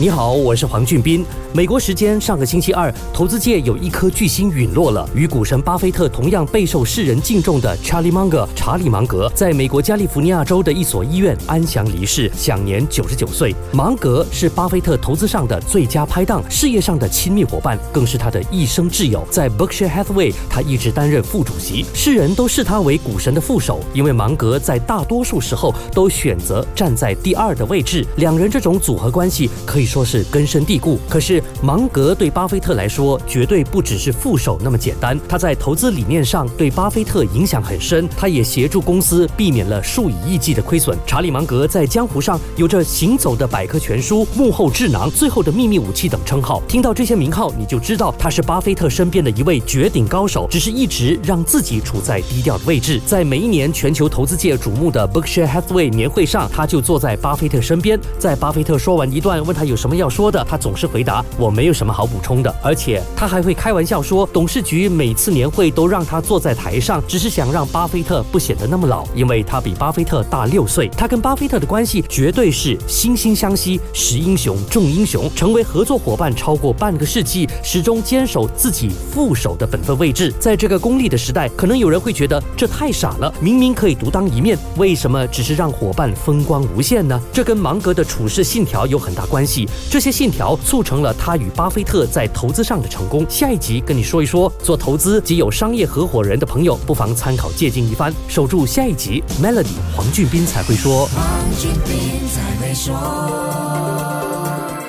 你好，我是黄俊斌。美国时间上个星期二，投资界有一颗巨星陨落了。与股神巴菲特同样备受世人敬重的查理芒格，查理芒格在美国加利福尼亚州的一所医院安详离世，享年九十九岁。芒格是巴菲特投资上的最佳拍档，事业上的亲密伙伴，更是他的一生挚友。在 Berkshire Hathaway，他一直担任副主席，世人都视他为股神的副手，因为芒格在大多数时候都选择站在第二的位置。两人这种组合关系可以说是根深蒂固。可是芒格对巴菲特来说，绝对不只是副手那么简单。他在投资理念上对巴菲特影响很深，他也协助公司避免了数以亿计的亏损。查理芒格在江湖上有着“行走的百科全书”、“幕后智囊”、“最后的秘密武器”等称号。听到这些名号，你就知道他是巴菲特身边的一位绝顶高手，只是一直让自己处在低调的位置。在每一年全球投资界瞩目的 Berkshire Hathaway 年会上，他就坐在巴菲特身边。在巴菲特说完一段，问他有什么要说的，他总是回答：“我没有。”什么好补充的？而且他还会开玩笑说，董事局每次年会都让他坐在台上，只是想让巴菲特不显得那么老，因为他比巴菲特大六岁。他跟巴菲特的关系绝对是惺惺相惜，识英雄重英雄，成为合作伙伴超过半个世纪，始终坚守自己副手的本分位置。在这个功利的时代，可能有人会觉得这太傻了，明明可以独当一面，为什么只是让伙伴风光无限呢？这跟芒格的处事信条有很大关系，这些信条促成了他与。巴菲特在投资上的成功，下一集跟你说一说。做投资及有商业合伙人的朋友，不妨参考借鉴一番。守住下一集，Melody 黄俊斌才会说。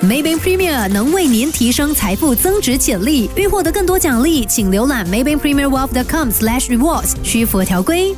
Maybank Premier 能为您提升财富增值潜力。欲获得更多奖励，请浏览 Maybank Premier Wealth.com/slash rewards，需符合条规。